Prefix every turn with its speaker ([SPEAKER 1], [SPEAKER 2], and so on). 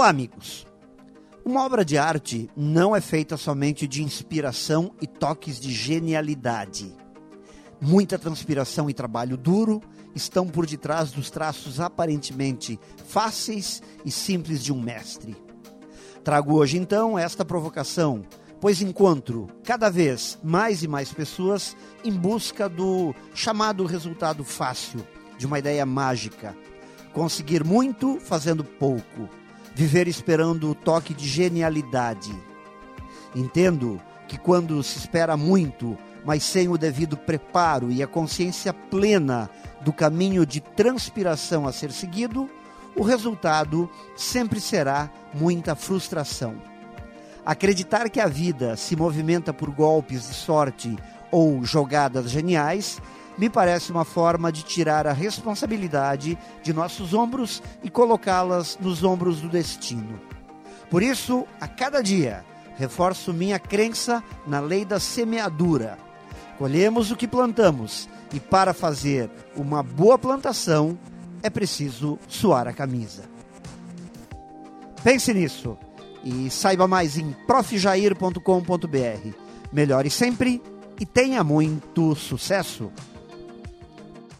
[SPEAKER 1] Olá, amigos. Uma obra de arte não é feita somente de inspiração e toques de genialidade. Muita transpiração e trabalho duro estão por detrás dos traços aparentemente fáceis e simples de um mestre. Trago hoje então esta provocação, pois encontro cada vez mais e mais pessoas em busca do chamado resultado fácil, de uma ideia mágica. Conseguir muito fazendo pouco viver esperando o toque de genialidade. Entendo que quando se espera muito, mas sem o devido preparo e a consciência plena do caminho de transpiração a ser seguido, o resultado sempre será muita frustração. Acreditar que a vida se movimenta por golpes de sorte ou jogadas geniais me parece uma forma de tirar a responsabilidade de nossos ombros e colocá-las nos ombros do destino. Por isso, a cada dia, reforço minha crença na lei da semeadura. Colhemos o que plantamos e para fazer uma boa plantação é preciso suar a camisa. Pense nisso e saiba mais em profjair.com.br. Melhore sempre e tenha muito sucesso!